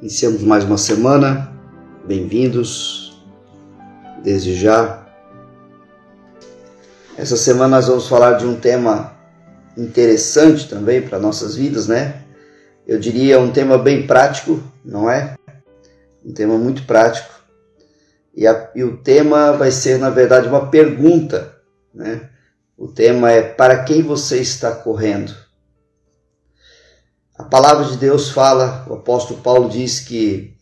Iniciamos mais uma semana, bem-vindos desde já. Essa semana nós vamos falar de um tema interessante também para nossas vidas, né? Eu diria um tema bem prático, não é? Um tema muito prático. E, a, e o tema vai ser, na verdade, uma pergunta, né? O tema é: para quem você está correndo? A palavra de Deus fala, o apóstolo Paulo diz que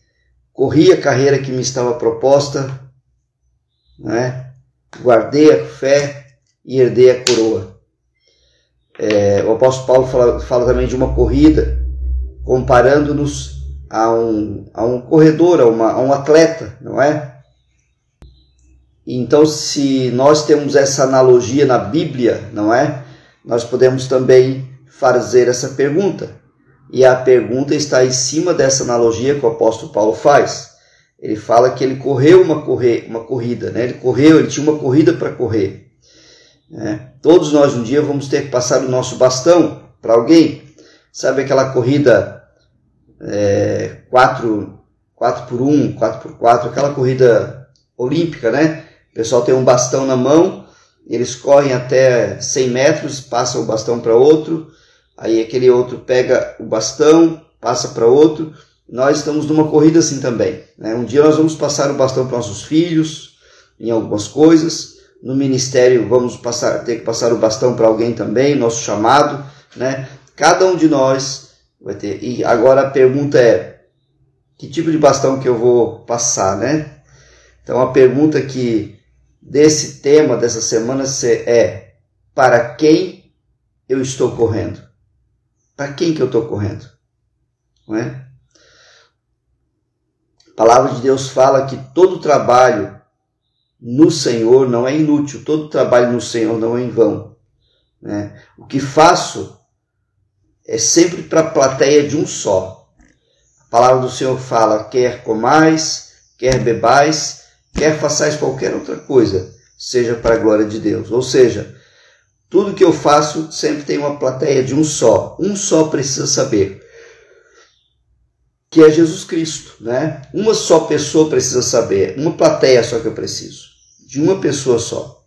corri a carreira que me estava proposta, né? guardei a fé e herdei a coroa. É, o apóstolo Paulo fala, fala, também de uma corrida, comparando-nos a um, a um corredor, a, uma, a um atleta, não é? Então, se nós temos essa analogia na Bíblia, não é? Nós podemos também fazer essa pergunta. E a pergunta está em cima dessa analogia que o apóstolo Paulo faz. Ele fala que ele correu uma, corre, uma corrida, né? ele correu, ele tinha uma corrida para correr. Né? Todos nós um dia vamos ter que passar o nosso bastão para alguém. Sabe aquela corrida é, 4, 4 por 1, 4 por 4, aquela corrida olímpica, né? Pessoal tem um bastão na mão, eles correm até 100 metros, passam o bastão para outro, aí aquele outro pega o bastão, passa para outro. Nós estamos numa corrida assim também. Né? Um dia nós vamos passar o bastão para nossos filhos, em algumas coisas. No ministério vamos passar, ter que passar o bastão para alguém também, nosso chamado. Né? Cada um de nós vai ter. E agora a pergunta é: que tipo de bastão que eu vou passar, né? Então a pergunta que desse tema dessa semana é: para quem eu estou correndo? Para quem que eu estou correndo? Não é? A palavra de Deus fala que todo trabalho no Senhor não é inútil, todo trabalho no Senhor não é em vão. Né? O que faço é sempre para a plateia de um só. A palavra do Senhor fala: quer comais, quer bebais, quer façais qualquer outra coisa, seja para a glória de Deus. Ou seja, tudo que eu faço sempre tem uma plateia de um só. Um só precisa saber. Que é Jesus Cristo, né? Uma só pessoa precisa saber. Uma plateia só que eu preciso. De uma pessoa só.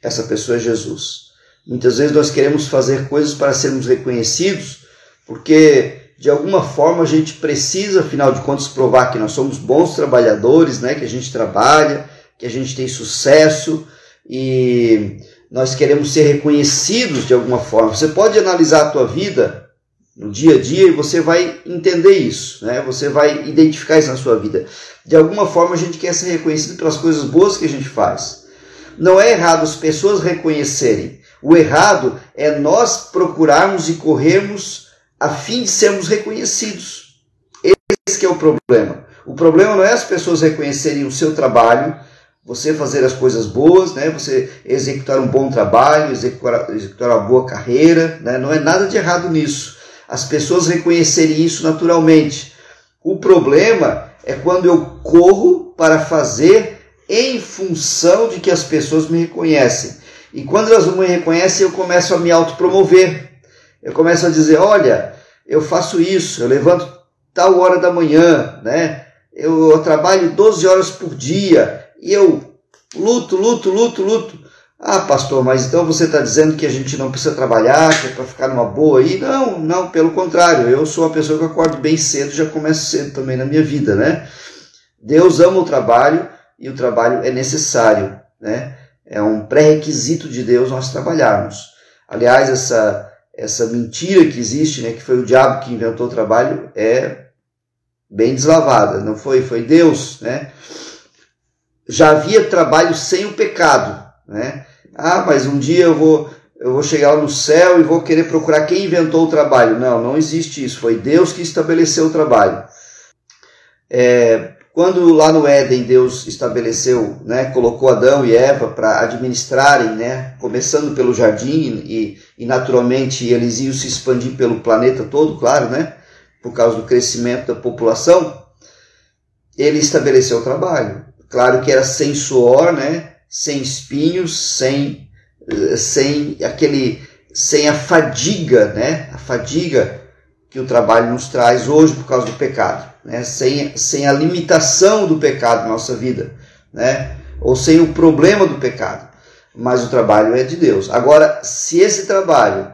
Essa pessoa é Jesus. Muitas vezes nós queremos fazer coisas para sermos reconhecidos, porque de alguma forma a gente precisa, afinal de contas, provar que nós somos bons trabalhadores, né? Que a gente trabalha, que a gente tem sucesso e nós queremos ser reconhecidos de alguma forma. Você pode analisar a tua vida no dia a dia e você vai entender isso, né? Você vai identificar isso na sua vida. De alguma forma a gente quer ser reconhecido pelas coisas boas que a gente faz. Não é errado as pessoas reconhecerem. O errado é nós procurarmos e corrermos a fim de sermos reconhecidos. Esse é o problema. O problema não é as pessoas reconhecerem o seu trabalho, você fazer as coisas boas, né? você executar um bom trabalho, executar, executar uma boa carreira, né? não é nada de errado nisso. As pessoas reconhecerem isso naturalmente. O problema é quando eu corro para fazer em função de que as pessoas me reconhecem. E quando elas me reconhecem, eu começo a me autopromover. Eu começo a dizer, olha, eu faço isso, eu levanto tal hora da manhã, né? Eu, eu trabalho 12 horas por dia, e eu luto, luto, luto, luto. Ah, pastor, mas então você está dizendo que a gente não precisa trabalhar, que é para ficar numa boa aí? Não, não, pelo contrário. Eu sou uma pessoa que acordo bem cedo, já começo cedo também na minha vida, né? Deus ama o trabalho e o trabalho é necessário, né? É um pré-requisito de Deus nós trabalharmos. Aliás, essa, essa mentira que existe, né, que foi o diabo que inventou o trabalho, é bem deslavada. Não foi, foi Deus, né? já havia trabalho sem o pecado, né? Ah, mas um dia eu vou eu vou chegar lá no céu e vou querer procurar quem inventou o trabalho. Não, não existe isso. Foi Deus que estabeleceu o trabalho. É, quando lá no Éden Deus estabeleceu, né, colocou Adão e Eva para administrarem, né, começando pelo jardim e, e naturalmente eles iam se expandir pelo planeta todo, claro, né, por causa do crescimento da população, ele estabeleceu o trabalho. Claro que era sem suor, né? sem espinhos, sem, sem aquele sem a fadiga, né? A fadiga que o trabalho nos traz hoje por causa do pecado, né? Sem, sem a limitação do pecado na nossa vida, né? Ou sem o problema do pecado. Mas o trabalho é de Deus. Agora, se esse trabalho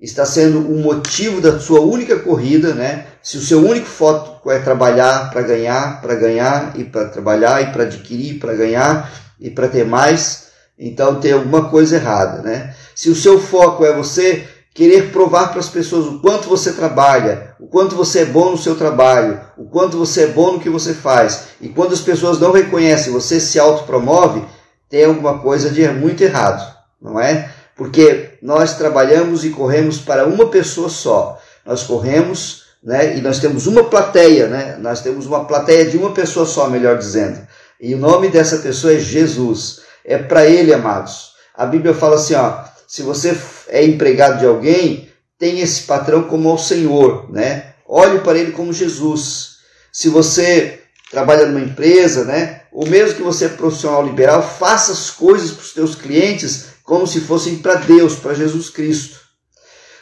está sendo o motivo da sua única corrida, né? Se o seu único foco é trabalhar para ganhar, para ganhar e para trabalhar e para adquirir, para ganhar e para ter mais, então tem alguma coisa errada, né? Se o seu foco é você querer provar para as pessoas o quanto você trabalha, o quanto você é bom no seu trabalho, o quanto você é bom no que você faz, e quando as pessoas não reconhecem, você se autopromove, tem alguma coisa de muito errado, não é? Porque nós trabalhamos e corremos para uma pessoa só. Nós corremos, né? E nós temos uma plateia, né? Nós temos uma plateia de uma pessoa só, melhor dizendo. E o nome dessa pessoa é Jesus. É para ele, amados. A Bíblia fala assim, ó, se você é empregado de alguém, tem esse patrão como o Senhor, né? Olhe para ele como Jesus. Se você trabalha numa empresa, né? Ou mesmo que você é profissional liberal, faça as coisas para os seus clientes como se fossem para Deus, para Jesus Cristo.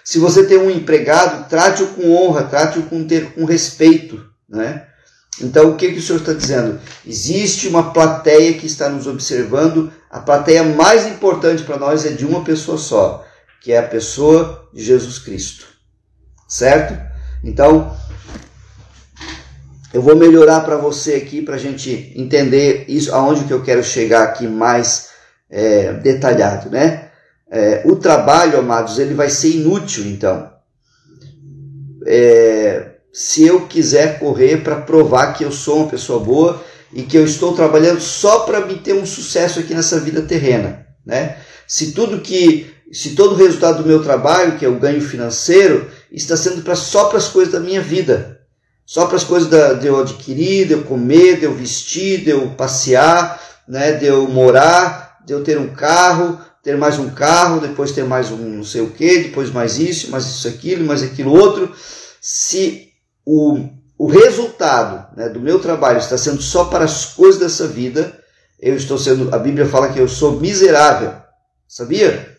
Se você tem um empregado, trate-o com honra, trate-o com, com respeito, né? Então, o que, que o Senhor está dizendo? Existe uma plateia que está nos observando. A plateia mais importante para nós é de uma pessoa só, que é a pessoa de Jesus Cristo. Certo? Então, eu vou melhorar para você aqui para a gente entender isso, aonde que eu quero chegar aqui mais é, detalhado, né? É, o trabalho, amados, ele vai ser inútil, então. É, se eu quiser correr para provar que eu sou uma pessoa boa e que eu estou trabalhando só para me ter um sucesso aqui nessa vida terrena, né? Se tudo que, se todo o resultado do meu trabalho, que é o ganho financeiro, está sendo para só para as coisas da minha vida, só para as coisas da, de eu adquirir, de eu comer, de eu vestir, de eu passear, né? De eu morar, de eu ter um carro, ter mais um carro, depois ter mais um não sei o que, depois mais isso, mais isso aquilo, mais aquilo outro. Se o, o resultado né, do meu trabalho está sendo só para as coisas dessa vida, eu estou sendo, a Bíblia fala que eu sou miserável. Sabia?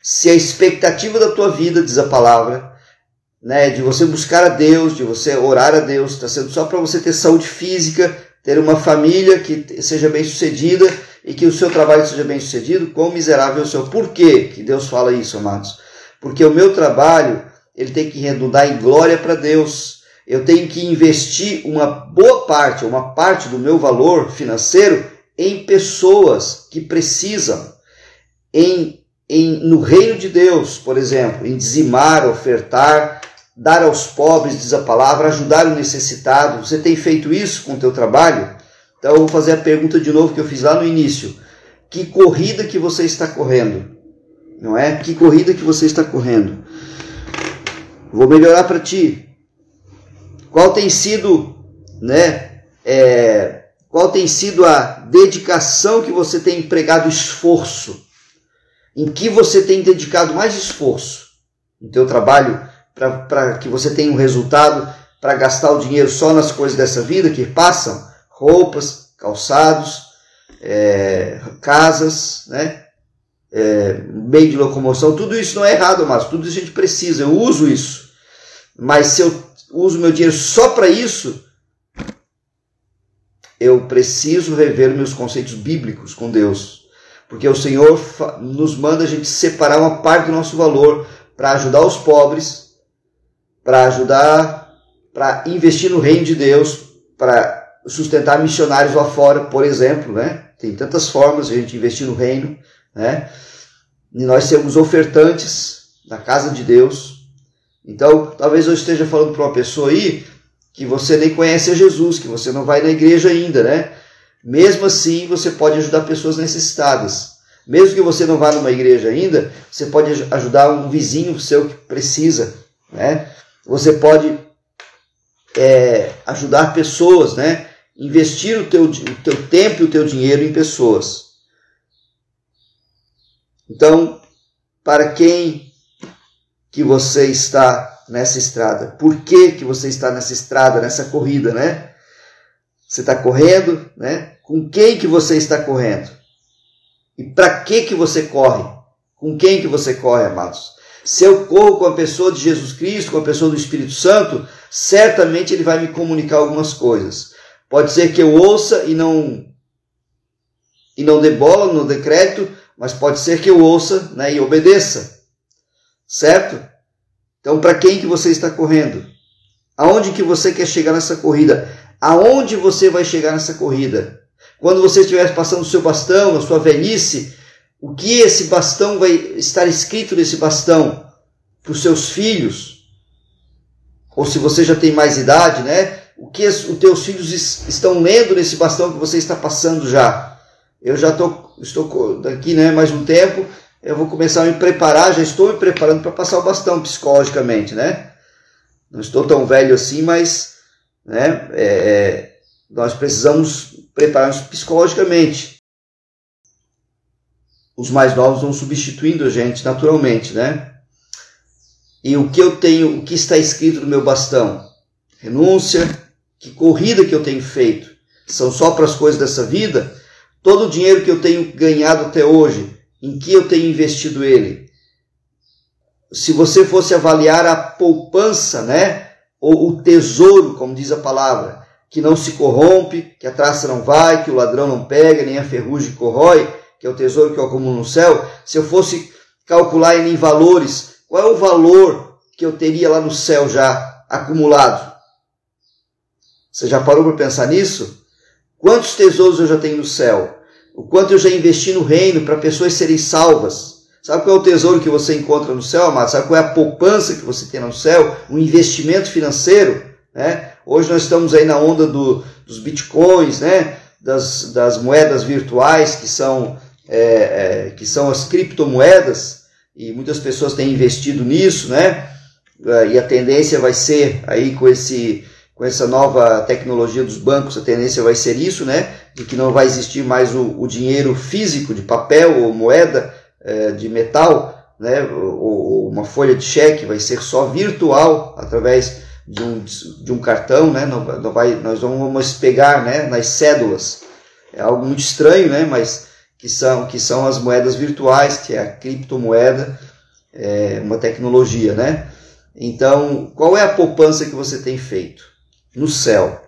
Se a expectativa da tua vida, diz a palavra, né, de você buscar a Deus, de você orar a Deus, está sendo só para você ter saúde física, ter uma família que seja bem sucedida e que o seu trabalho seja bem sucedido, quão miserável é o seu. Por quê que Deus fala isso, amados? Porque o meu trabalho ele tem que redundar em glória para Deus eu tenho que investir uma boa parte, uma parte do meu valor financeiro em pessoas que precisam, em, em, no reino de Deus, por exemplo, em dizimar, ofertar, dar aos pobres, diz a palavra, ajudar o necessitado. Você tem feito isso com o teu trabalho? Então eu vou fazer a pergunta de novo que eu fiz lá no início. Que corrida que você está correndo? Não é? Que corrida que você está correndo? Vou melhorar para ti. Qual tem sido, né? É, qual tem sido a dedicação que você tem empregado esforço? Em que você tem dedicado mais esforço no teu trabalho para que você tenha um resultado para gastar o dinheiro só nas coisas dessa vida que passam? Roupas, calçados, é, casas, né? É, meio de locomoção, tudo isso não é errado, mas tudo isso a gente precisa, eu uso isso. Mas se eu uso meu dinheiro só para isso, eu preciso rever meus conceitos bíblicos com Deus. Porque o Senhor nos manda a gente separar uma parte do nosso valor para ajudar os pobres, para ajudar, para investir no reino de Deus, para sustentar missionários lá fora, por exemplo, né? Tem tantas formas de a gente investir no reino, né? E nós sermos ofertantes na casa de Deus, então, talvez eu esteja falando para uma pessoa aí que você nem conhece a Jesus, que você não vai na igreja ainda, né? Mesmo assim, você pode ajudar pessoas necessitadas. Mesmo que você não vá numa igreja ainda, você pode ajudar um vizinho seu que precisa, né? Você pode é, ajudar pessoas, né? Investir o teu, o teu tempo e o teu dinheiro em pessoas. Então, para quem que você está nessa estrada? Por que, que você está nessa estrada, nessa corrida, né? Você está correndo, né? Com quem que você está correndo? E para que que você corre? Com quem que você corre, amados? Se eu corro com a pessoa de Jesus Cristo, com a pessoa do Espírito Santo, certamente ele vai me comunicar algumas coisas. Pode ser que eu ouça e não e não dê bola no decreto, mas pode ser que eu ouça né, e obedeça. Certo? Então, para quem que você está correndo? Aonde que você quer chegar nessa corrida? Aonde você vai chegar nessa corrida? Quando você estiver passando o seu bastão, a sua velhice, o que esse bastão vai estar escrito nesse bastão para os seus filhos? Ou se você já tem mais idade, né? O que os teus filhos estão lendo nesse bastão que você está passando já? Eu já tô, estou daqui, né, mais um tempo, eu vou começar a me preparar, já estou me preparando para passar o bastão psicologicamente, né? Não estou tão velho assim, mas né, é, é nós precisamos preparar-nos psicologicamente os mais novos vão substituindo a gente naturalmente, né? E o que eu tenho, o que está escrito no meu bastão? Renúncia, que corrida que eu tenho feito? São só para as coisas dessa vida? Todo o dinheiro que eu tenho ganhado até hoje, em que eu tenho investido ele? Se você fosse avaliar a poupança, né? Ou o tesouro, como diz a palavra, que não se corrompe, que a traça não vai, que o ladrão não pega, nem a ferrugem corrói, que é o tesouro que eu acumulo no céu, se eu fosse calcular em valores, qual é o valor que eu teria lá no céu já acumulado? Você já parou para pensar nisso? Quantos tesouros eu já tenho no céu? O quanto eu já investi no reino para pessoas serem salvas? Sabe qual é o tesouro que você encontra no céu, amado? Sabe qual é a poupança que você tem no céu? Um investimento financeiro? Né? Hoje nós estamos aí na onda do, dos bitcoins, né? das, das moedas virtuais que são é, é, que são as criptomoedas, e muitas pessoas têm investido nisso, né? É, e a tendência vai ser aí com esse com essa nova tecnologia dos bancos, a tendência vai ser isso, né? De que não vai existir mais o, o dinheiro físico de papel ou moeda é, de metal, né? Ou, ou, uma folha de cheque, vai ser só virtual através de um, de um cartão, né? Não, não vai, nós vamos pegar, né? Nas cédulas. É algo muito estranho, né? Mas que são, que são as moedas virtuais, que é a criptomoeda, é uma tecnologia, né? Então, qual é a poupança que você tem feito no céu?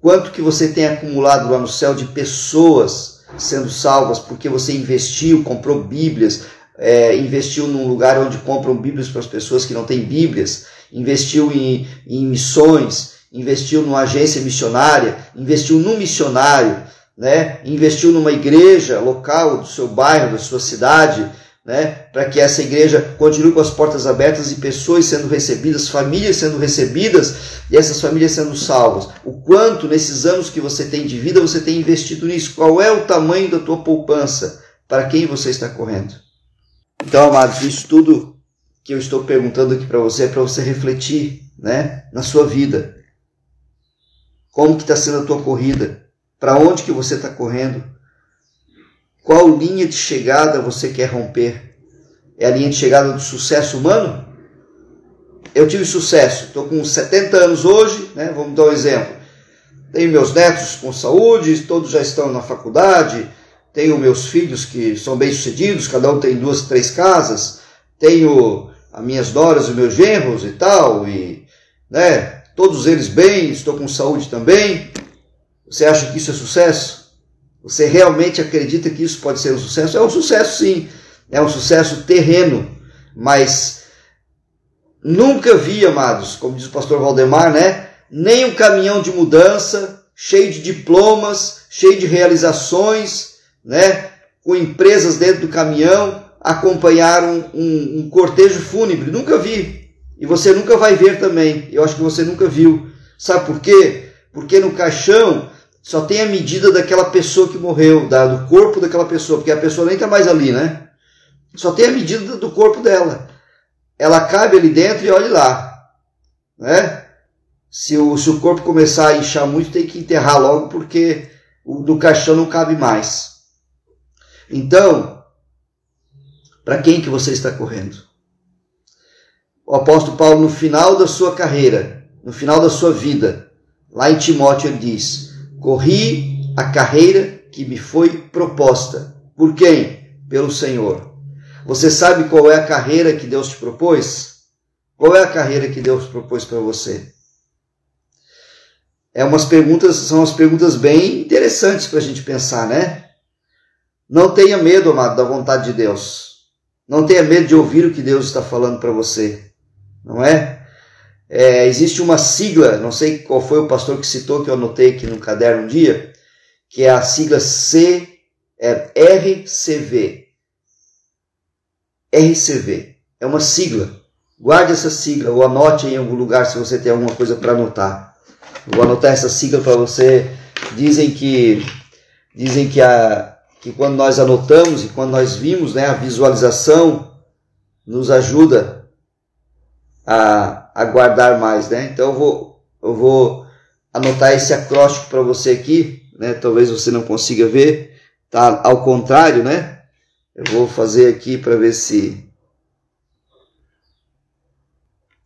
Quanto que você tem acumulado lá no céu de pessoas sendo salvas porque você investiu, comprou Bíblias, é, investiu num lugar onde compram Bíblias para as pessoas que não têm Bíblias, investiu em, em missões, investiu numa agência missionária, investiu num missionário, né, investiu numa igreja local do seu bairro, da sua cidade, né, para que essa igreja continue com as portas abertas e pessoas sendo recebidas, famílias sendo recebidas e essas famílias sendo salvas. O quanto nesses anos que você tem de vida você tem investido nisso? Qual é o tamanho da tua poupança? Para quem você está correndo? Então, amados, isso tudo que eu estou perguntando aqui para você é para você refletir, né, na sua vida. Como que está sendo a tua corrida? Para onde que você está correndo? Qual linha de chegada você quer romper? É a linha de chegada do sucesso humano? Eu tive sucesso, estou com 70 anos hoje, né? vamos dar um exemplo. Tenho meus netos com saúde, todos já estão na faculdade, tenho meus filhos que são bem-sucedidos, cada um tem duas, três casas, tenho as minhas noras e meus genros e tal, e né, todos eles bem, estou com saúde também. Você acha que isso é sucesso? Você realmente acredita que isso pode ser um sucesso? É um sucesso, sim. É um sucesso terreno. Mas nunca vi, amados, como diz o pastor Valdemar, né? Nem um caminhão de mudança, cheio de diplomas, cheio de realizações, né? Com empresas dentro do caminhão, acompanhar um, um, um cortejo fúnebre. Nunca vi. E você nunca vai ver também. Eu acho que você nunca viu. Sabe por quê? Porque no caixão só tem a medida daquela pessoa que morreu, da, do corpo daquela pessoa, porque a pessoa nem está mais ali, né? Só tem a medida do corpo dela. Ela cabe ali dentro e olhe lá, né? Se o, se o corpo começar a inchar muito, tem que enterrar logo, porque o do caixão não cabe mais. Então, para quem que você está correndo? O apóstolo Paulo, no final da sua carreira, no final da sua vida, lá em Timóteo, ele diz: Corri a carreira que me foi proposta. Por quem? Pelo Senhor. Você sabe qual é a carreira que Deus te propôs? Qual é a carreira que Deus propôs para você? É umas perguntas, são umas perguntas bem interessantes para a gente pensar, né? Não tenha medo, amado, da vontade de Deus. Não tenha medo de ouvir o que Deus está falando para você, não é? É? Existe uma sigla, não sei qual foi o pastor que citou, que eu anotei aqui no caderno um dia, que é a sigla C, é RCV. RCV. É uma sigla. Guarde essa sigla ou anote em algum lugar se você tem alguma coisa para anotar. vou anotar essa sigla para você. Dizem que dizem que a que quando nós anotamos e quando nós vimos, né, a visualização nos ajuda a, a guardar mais, né? Então eu vou eu vou anotar esse acróstico para você aqui, né? Talvez você não consiga ver, tá ao contrário, né? Eu vou fazer aqui para ver se.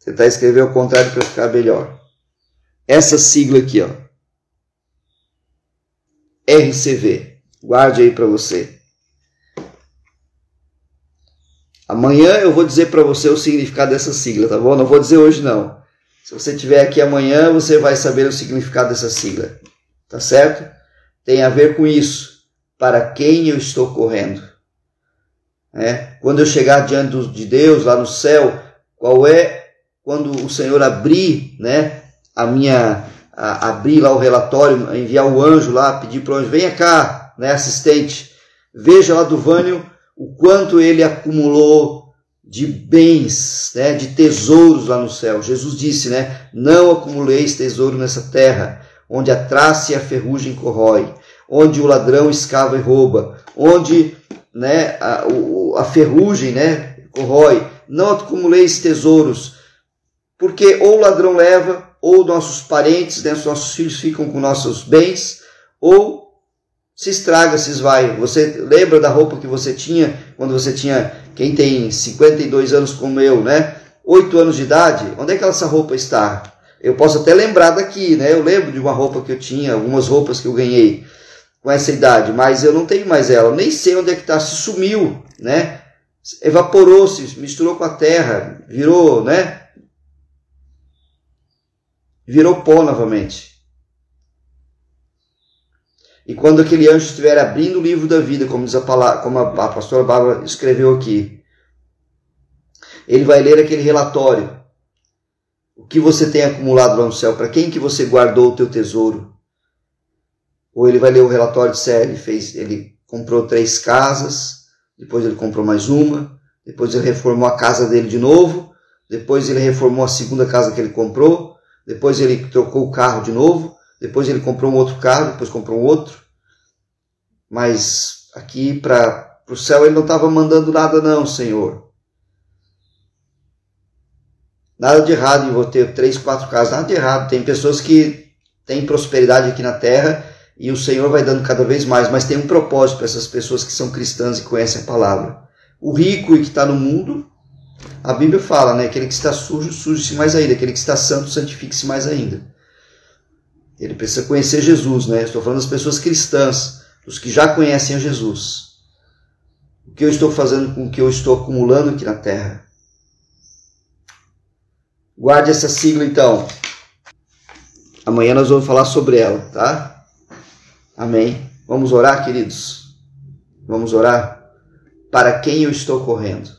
Tentar escrever ao contrário para ficar melhor. Essa sigla aqui, ó. RCV. Guarde aí para você. Amanhã eu vou dizer para você o significado dessa sigla, tá bom? Não vou dizer hoje não. Se você estiver aqui amanhã, você vai saber o significado dessa sigla. Tá certo? Tem a ver com isso. Para quem eu estou correndo? Né? Quando eu chegar diante de Deus lá no céu, qual é quando o Senhor abrir, né, a minha a, abrir lá o relatório, enviar o anjo lá, pedir para o anjo, venha cá, né, assistente, veja lá do Vânio o quanto ele acumulou de bens, né, de tesouros lá no céu. Jesus disse, né, não acumuleis tesouro nessa terra, onde a traça e a ferrugem corrói, onde o ladrão escava e rouba, onde né, a, a ferrugem né, corrói, não acumuleis tesouros, porque ou o ladrão leva, ou nossos parentes, né, nossos filhos ficam com nossos bens, ou se estraga, se esvai. Você lembra da roupa que você tinha quando você tinha, quem tem 52 anos como eu, né? 8 anos de idade, onde é que essa roupa está? Eu posso até lembrar daqui, né? Eu lembro de uma roupa que eu tinha, algumas roupas que eu ganhei com essa idade, mas eu não tenho mais ela, nem sei onde é que está, se sumiu, né? Evaporou-se, misturou com a terra, virou, né? Virou pó novamente. E quando aquele anjo estiver abrindo o livro da vida, como diz a palavra, como a, a pastora Bárbara escreveu aqui, ele vai ler aquele relatório. O que você tem acumulado lá no céu? Para quem que você guardou o teu tesouro? Ou ele vai ler o relatório de série, ele fez, ele comprou três casas, depois ele comprou mais uma, depois ele reformou a casa dele de novo, depois ele reformou a segunda casa que ele comprou, depois ele trocou o carro de novo, depois ele comprou um outro carro, depois comprou um outro. Mas aqui para o céu ele não estava mandando nada não, Senhor. Nada de errado em vou ter três, quatro casas, nada de errado. Tem pessoas que têm prosperidade aqui na terra e o Senhor vai dando cada vez mais, mas tem um propósito para essas pessoas que são cristãs e conhecem a palavra. O rico e que está no mundo, a Bíblia fala, né? Aquele que está sujo, suje-se mais ainda. Aquele que está santo, santifique-se mais ainda. Ele precisa conhecer Jesus, né? Estou falando das pessoas cristãs, dos que já conhecem a Jesus. O que eu estou fazendo com o que eu estou acumulando aqui na terra? Guarde essa sigla então. Amanhã nós vamos falar sobre ela, tá? Amém. Vamos orar, queridos? Vamos orar? Para quem eu estou correndo?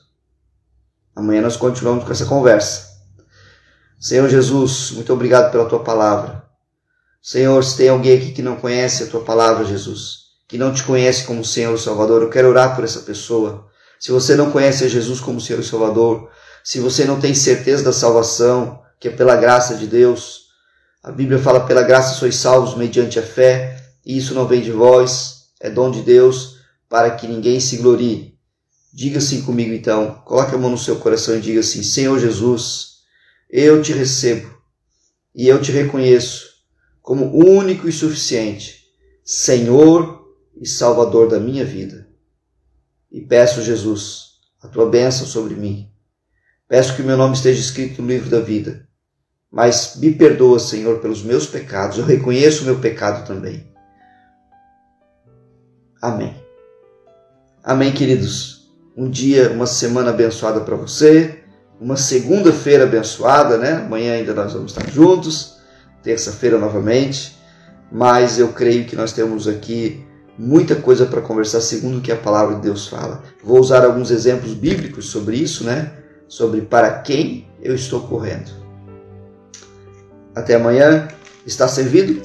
Amanhã nós continuamos com essa conversa. Senhor Jesus, muito obrigado pela tua palavra. Senhor, se tem alguém aqui que não conhece a tua palavra, Jesus, que não te conhece como Senhor e Salvador, eu quero orar por essa pessoa. Se você não conhece Jesus como Senhor e Salvador, se você não tem certeza da salvação, que é pela graça de Deus, a Bíblia fala: pela graça sois salvos mediante a fé e isso não vem de vós, é dom de Deus, para que ninguém se glorie. Diga assim comigo então, coloque a mão no seu coração e diga assim: Senhor Jesus, eu te recebo e eu te reconheço como único e suficiente, Senhor e Salvador da minha vida. E peço, Jesus, a tua bênção sobre mim. Peço que o meu nome esteja escrito no livro da vida. Mas me perdoa, Senhor, pelos meus pecados. Eu reconheço o meu pecado também. Amém. Amém, queridos. um dia, uma semana abençoada para você, uma segunda-feira abençoada, né? Amanhã ainda nós vamos estar juntos, terça-feira novamente, mas eu creio que nós temos aqui muita coisa para conversar segundo o que a palavra de Deus fala. Vou usar alguns exemplos bíblicos sobre isso, né? Sobre para quem eu estou correndo. Até amanhã. Está servido?